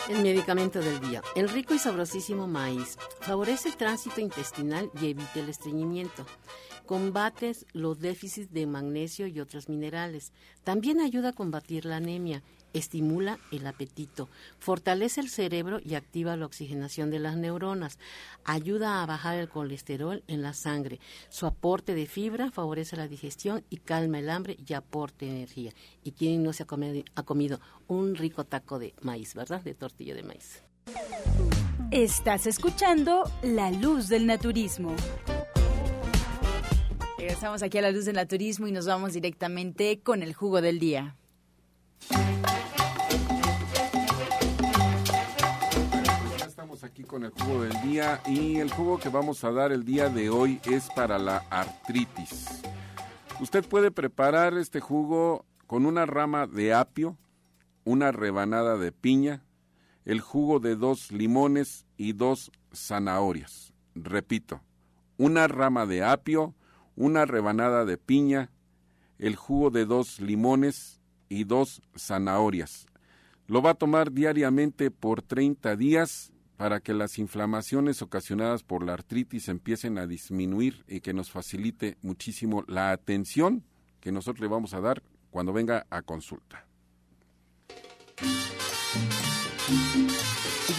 F: El medicamento del día. El rico y sabrosísimo maíz favorece el tránsito intestinal y evita el estreñimiento. Combate los déficits de magnesio y otros minerales. También ayuda a combatir la anemia estimula el apetito, fortalece el cerebro y activa la oxigenación de las neuronas, ayuda a bajar el colesterol en la sangre. Su aporte de fibra favorece la digestión y calma el hambre y aporte energía. ¿Y quién no se ha comido, un rico taco de maíz, verdad? De tortilla de maíz.
B: Estás escuchando La Luz del Naturismo. Regresamos aquí a La Luz del Naturismo y nos vamos directamente con el jugo del día.
N: Aquí con el jugo del día y el jugo que vamos a dar el día de hoy es para la artritis. Usted puede preparar este jugo con una rama de apio, una rebanada de piña, el jugo de dos limones y dos zanahorias. Repito, una rama de apio, una rebanada de piña, el jugo de dos limones y dos zanahorias. Lo va a tomar diariamente por 30 días para que las inflamaciones ocasionadas por la artritis empiecen a disminuir y que nos facilite muchísimo la atención que nosotros le vamos a dar cuando venga a consulta.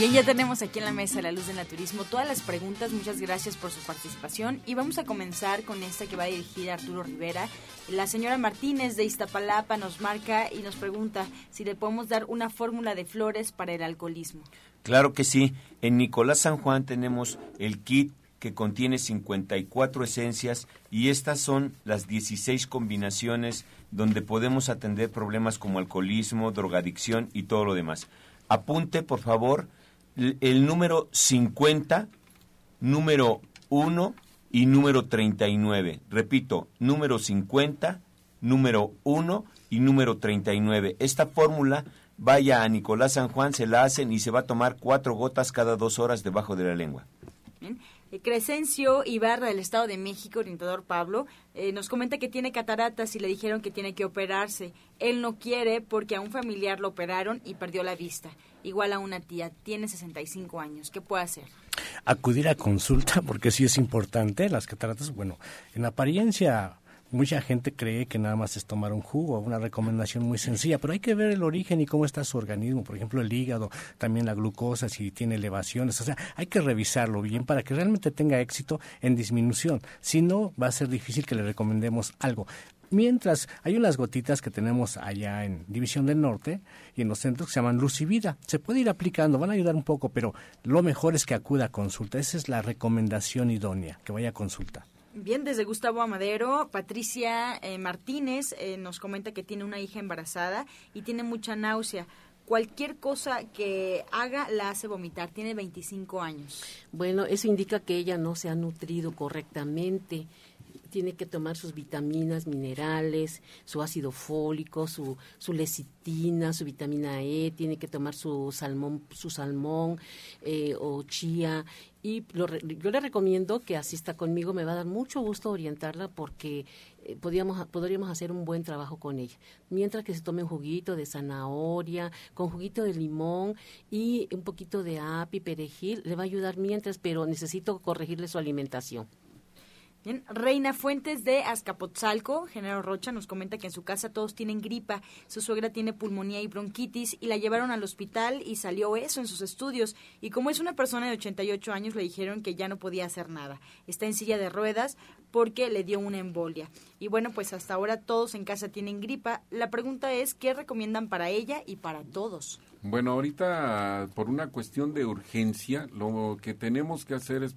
B: Bien, ya tenemos aquí en la mesa la luz del naturismo todas las preguntas. Muchas gracias por su participación. Y vamos a comenzar con esta que va a dirigir Arturo Rivera. La señora Martínez de Iztapalapa nos marca y nos pregunta si le podemos dar una fórmula de flores para el alcoholismo.
I: Claro que sí. En Nicolás San Juan tenemos el kit que contiene 54 esencias y estas son las 16 combinaciones donde podemos atender problemas como alcoholismo, drogadicción y todo lo demás. Apunte, por favor, el número 50, número 1 y número 39. Repito, número 50, número 1 y número 39. Esta fórmula vaya a Nicolás San Juan, se la hacen y se va a tomar cuatro gotas cada dos horas debajo de la lengua.
B: Crescencio Ibarra del Estado de México, orientador Pablo, eh, nos comenta que tiene cataratas y le dijeron que tiene que operarse. Él no quiere porque a un familiar lo operaron y perdió la vista. Igual a una tía, tiene 65 años. ¿Qué puede hacer?
M: Acudir a consulta porque sí es importante. Las cataratas, bueno, en apariencia Mucha gente cree que nada más es tomar un jugo, una recomendación muy sencilla, pero hay que ver el origen y cómo está su organismo, por ejemplo el hígado, también la glucosa, si tiene elevaciones, o sea, hay que revisarlo bien para que realmente tenga éxito en disminución, si no va a ser difícil que le recomendemos algo. Mientras hay unas gotitas que tenemos allá en División del Norte y en los centros que se llaman Luz y Vida. Se puede ir aplicando, van a ayudar un poco, pero lo mejor es que acuda a consulta. Esa es la recomendación idónea, que vaya a consulta.
B: Bien, desde Gustavo Amadero, Patricia eh, Martínez eh, nos comenta que tiene una hija embarazada y tiene mucha náusea. Cualquier cosa que haga la hace vomitar. Tiene 25 años.
F: Bueno, eso indica que ella no se ha nutrido correctamente tiene que tomar sus vitaminas, minerales, su ácido fólico, su, su lecitina, su vitamina E, tiene que tomar su salmón, su salmón eh, o chía. Y yo le recomiendo que asista conmigo, me va a dar mucho gusto orientarla porque eh, podríamos, podríamos hacer un buen trabajo con ella. Mientras que se tome un juguito de zanahoria, con juguito de limón y un poquito de api, perejil, le va a ayudar mientras, pero necesito corregirle su alimentación.
B: Reina Fuentes de Azcapotzalco, Genaro Rocha, nos comenta que en su casa todos tienen gripa, su suegra tiene pulmonía y bronquitis y la llevaron al hospital y salió eso en sus estudios. Y como es una persona de 88 años, le dijeron que ya no podía hacer nada. Está en silla de ruedas porque le dio una embolia. Y bueno, pues hasta ahora todos en casa tienen gripa. La pregunta es, ¿qué recomiendan para ella y para todos?
N: Bueno, ahorita por una cuestión de urgencia, lo que tenemos que hacer es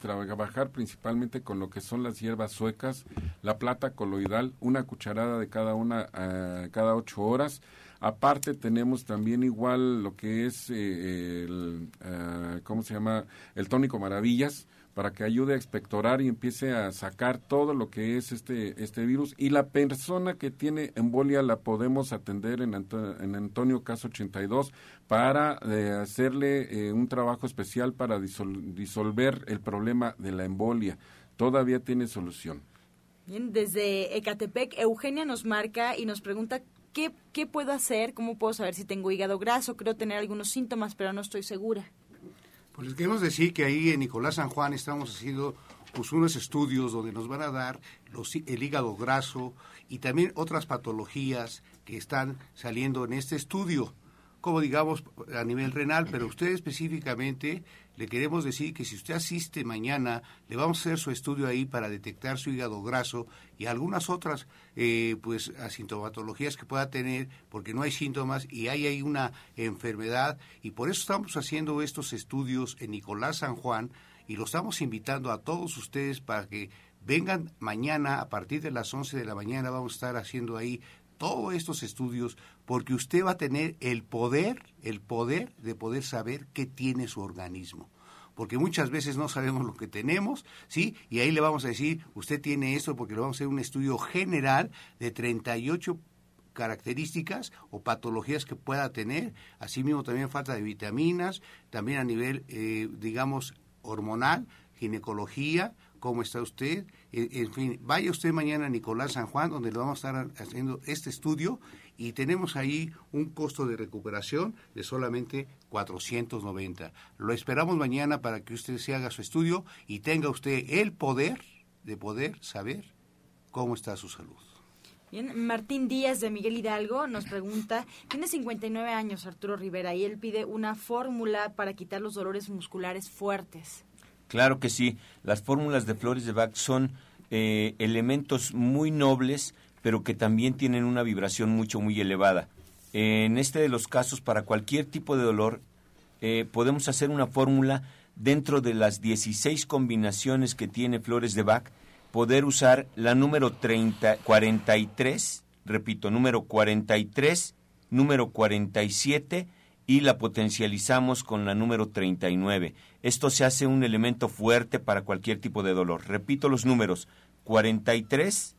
N: trabajar principalmente con lo que son las hierbas suecas, la plata coloidal, una cucharada de cada una eh, cada ocho horas. Aparte tenemos también igual lo que es eh, el, eh, ¿cómo se llama? El tónico maravillas, para que ayude a expectorar y empiece a sacar todo lo que es este, este virus. Y la persona que tiene embolia la podemos atender en, en Antonio Caso 82 para eh, hacerle eh, un trabajo especial para disolver el problema de la embolia. Todavía tiene solución.
B: Bien, desde Ecatepec, Eugenia nos marca y nos pregunta ¿qué, ¿qué puedo hacer? ¿Cómo puedo saber si tengo hígado graso? Creo tener algunos síntomas, pero no estoy segura.
O: Pues les queremos decir que ahí en Nicolás San Juan estamos haciendo pues unos estudios donde nos van a dar los, el hígado graso y también otras patologías que están saliendo en este estudio como digamos a nivel renal, pero usted específicamente le queremos decir que si usted asiste mañana, le vamos a hacer su estudio ahí para detectar su hígado graso y algunas otras eh, pues asintomatologías que pueda tener, porque no hay síntomas y hay ahí una enfermedad. Y por eso estamos haciendo estos estudios en Nicolás San Juan y lo estamos invitando a todos ustedes para que vengan mañana a partir de las 11 de la mañana vamos a estar haciendo ahí todos estos estudios porque usted va a tener el poder, el poder de poder saber qué tiene su organismo. Porque muchas veces no sabemos lo que tenemos, ¿sí? Y ahí le vamos a decir, usted tiene esto porque le vamos a hacer un estudio general de 38 características o patologías que pueda tener, asimismo también falta de vitaminas, también a nivel, eh, digamos, hormonal, ginecología, cómo está usted, en fin, vaya usted mañana a Nicolás San Juan, donde le vamos a estar haciendo este estudio y tenemos ahí un costo de recuperación de solamente 490. Lo esperamos mañana para que usted se haga su estudio y tenga usted el poder de poder saber cómo está su salud.
B: Bien, Martín Díaz de Miguel Hidalgo nos pregunta, tiene 59 años Arturo Rivera y él pide una fórmula para quitar los dolores musculares fuertes.
I: Claro que sí, las fórmulas de flores de Bach son eh, elementos muy nobles, pero que también tienen una vibración mucho, muy elevada. En este de los casos, para cualquier tipo de dolor, eh, podemos hacer una fórmula dentro de las 16 combinaciones que tiene flores de Bach, poder usar la número 30, 43, repito, número 43, número 47 y la potencializamos con la número 39. Esto se hace un elemento fuerte para cualquier tipo de dolor. Repito los números, 43,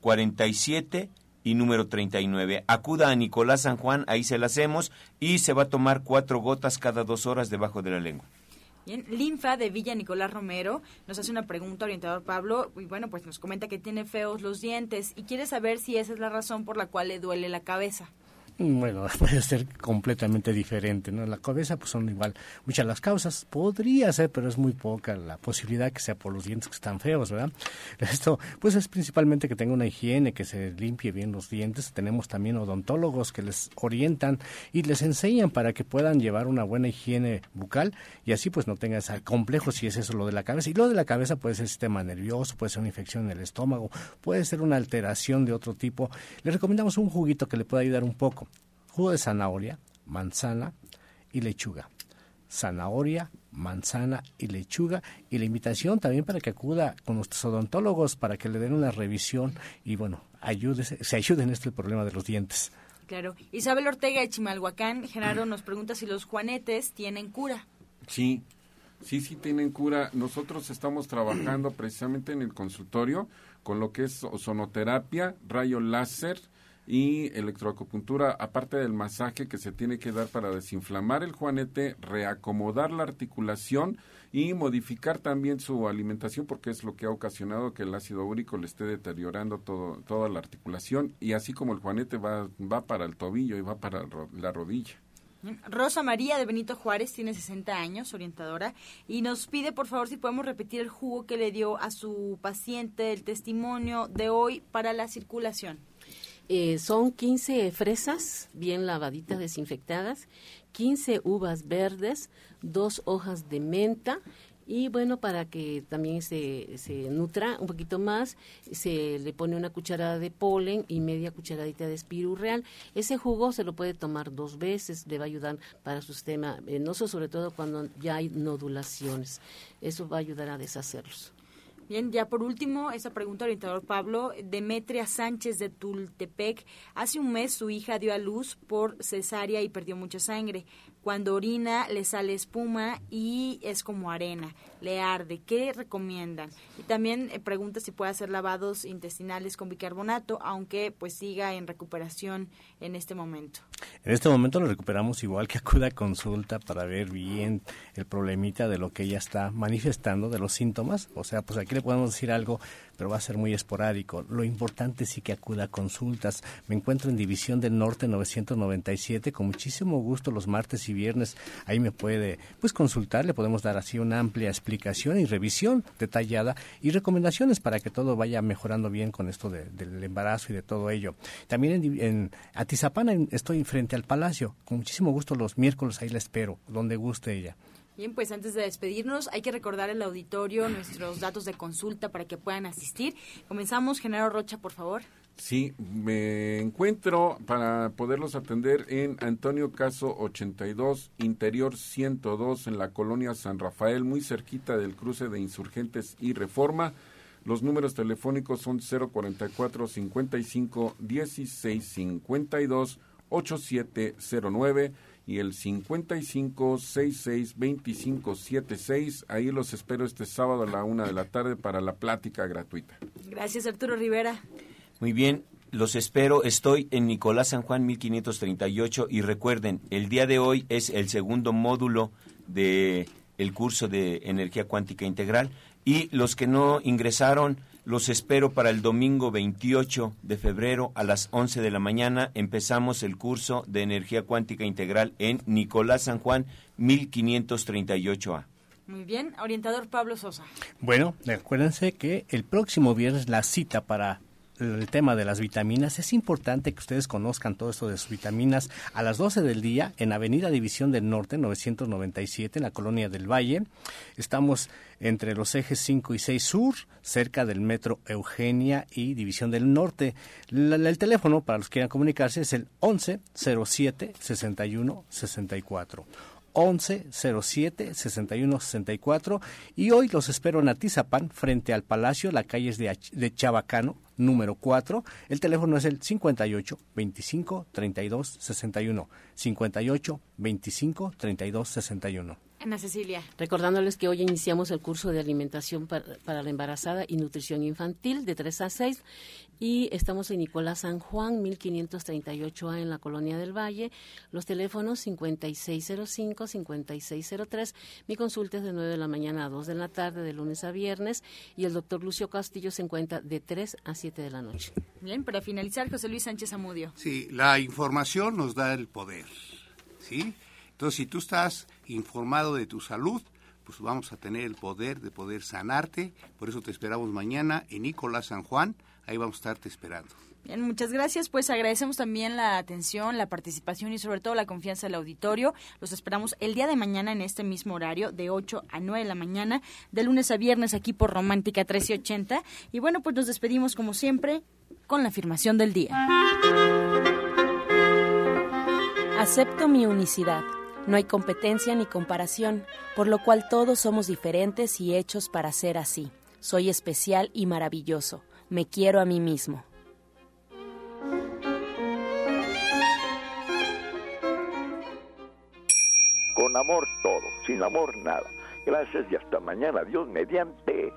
I: 47 y número 39. Acuda a Nicolás San Juan, ahí se la hacemos y se va a tomar cuatro gotas cada dos horas debajo de la lengua.
B: Bien, Linfa de Villa Nicolás Romero nos hace una pregunta, orientador Pablo, y bueno, pues nos comenta que tiene feos los dientes y quiere saber si esa es la razón por la cual le duele la cabeza.
M: Bueno, puede ser completamente diferente, ¿no? La cabeza pues son igual muchas las causas, podría ser, pero es muy poca la posibilidad que sea por los dientes que están feos, ¿verdad? Esto pues es principalmente que tenga una higiene, que se limpie bien los dientes. Tenemos también odontólogos que les orientan y les enseñan para que puedan llevar una buena higiene bucal y así pues no tenga ese complejo si es eso lo de la cabeza. Y lo de la cabeza puede ser sistema nervioso, puede ser una infección en el estómago, puede ser una alteración de otro tipo. Le recomendamos un juguito que le pueda ayudar un poco jugo de zanahoria, manzana y lechuga. Zanahoria, manzana y lechuga. Y la invitación también para que acuda con nuestros odontólogos para que le den una revisión y, bueno, ayude, se ayude en este problema de los dientes.
B: Claro. Isabel Ortega de Chimalhuacán, Genaro nos pregunta si los juanetes tienen cura.
N: Sí, sí, sí tienen cura. Nosotros estamos trabajando precisamente en el consultorio con lo que es ozonoterapia, rayo láser, y electroacupuntura, aparte del masaje que se tiene que dar para desinflamar el juanete, reacomodar la articulación y modificar también su alimentación porque es lo que ha ocasionado que el ácido úrico le esté deteriorando todo, toda la articulación y así como el juanete va, va para el tobillo y va para la rodilla.
B: Rosa María de Benito Juárez tiene 60 años, orientadora, y nos pide por favor si podemos repetir el jugo que le dio a su paciente, el testimonio de hoy para la circulación.
F: Eh, son 15 fresas bien lavaditas, desinfectadas, 15 uvas verdes, dos hojas de menta y bueno, para que también se, se nutra un poquito más, se le pone una cucharada de polen y media cucharadita de espirurreal. Ese jugo se lo puede tomar dos veces, le va a ayudar para su sistema venoso, sobre todo cuando ya hay nodulaciones. Eso va a ayudar a deshacerlos.
B: Bien, ya por último, esa pregunta orientador Pablo, Demetria Sánchez de Tultepec, hace un mes su hija dio a luz por cesárea y perdió mucha sangre. Cuando orina le sale espuma y es como arena, le arde. ¿Qué recomiendan? Y también eh, pregunta si puede hacer lavados intestinales con bicarbonato, aunque pues siga en recuperación en este momento.
M: En este momento lo recuperamos igual que acuda a consulta para ver bien el problemita de lo que ella está manifestando, de los síntomas. O sea, pues aquí le podemos decir algo pero va a ser muy esporádico. Lo importante sí que acuda a consultas. Me encuentro en División del Norte 997, con muchísimo gusto los martes y viernes. Ahí me puede pues consultar, le podemos dar así una amplia explicación y revisión detallada y recomendaciones para que todo vaya mejorando bien con esto del embarazo y de todo ello. También en, en Atizapán estoy frente al Palacio. Con muchísimo gusto los miércoles ahí la espero, donde guste ella.
B: Bien, pues antes de despedirnos, hay que recordar al auditorio nuestros datos de consulta para que puedan asistir. Comenzamos, Genaro Rocha, por favor.
N: Sí, me encuentro para poderlos atender en Antonio Caso 82, Interior 102, en la colonia San Rafael, muy cerquita del cruce de Insurgentes y Reforma. Los números telefónicos son 044 55 16 52 8709 y el 55 66 25 76. Ahí los espero este sábado a la una de la tarde para la plática gratuita.
B: Gracias, Arturo Rivera.
I: Muy bien, los espero. Estoy en Nicolás San Juan 1538 y recuerden, el día de hoy es el segundo módulo de el curso de energía cuántica integral y los que no ingresaron los espero para el domingo 28 de febrero a las 11 de la mañana. Empezamos el curso de energía cuántica integral en Nicolás San Juan 1538A.
B: Muy bien, orientador Pablo Sosa.
M: Bueno, acuérdense que el próximo viernes la cita para el tema de las vitaminas, es importante que ustedes conozcan todo esto de sus vitaminas a las 12 del día en Avenida División del Norte 997 en la colonia del Valle. Estamos entre los ejes 5 y 6 sur, cerca del metro Eugenia y División del Norte. el teléfono para los que quieran comunicarse es el 11 07 61 64. 11 07 61 64 y hoy los espero en Atizapán frente al Palacio, la calle es de, de Chabacano número 4. El teléfono es el 58 25 32 61. 58 25 32 61.
B: Ana Cecilia.
F: Recordándoles que hoy iniciamos el curso de alimentación para, la embarazada y nutrición infantil de 3 a 6 y estamos en Nicolás San Juan 1538A en la Colonia del Valle. Los teléfonos 5605 5603. Mi consulta es de 9 de la mañana a 2 de la tarde de lunes a viernes y el doctor Lucio Castillo se encuentra de 3 a 7 de la noche.
B: Bien, para finalizar, José Luis Sánchez Amudio.
O: Sí, la información nos da el poder. ¿Sí? Entonces, si tú estás informado de tu salud, pues vamos a tener el poder de poder sanarte. Por eso te esperamos mañana en Nicolás San Juan. Ahí vamos a estarte esperando.
B: Bien, muchas gracias. Pues agradecemos también la atención, la participación y sobre todo la confianza del auditorio. Los esperamos el día de mañana en este mismo horario, de 8 a 9 de la mañana, de lunes a viernes aquí por Romántica 1380. Y bueno, pues nos despedimos como siempre con la afirmación del día.
C: Acepto mi unicidad no hay competencia ni comparación, por lo cual todos somos diferentes y hechos para ser así. Soy especial y maravilloso. Me quiero a mí mismo.
A: Con amor todo, sin amor nada. Gracias y hasta mañana. Dios mediante.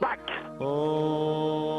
A: ¡Pax! Oh.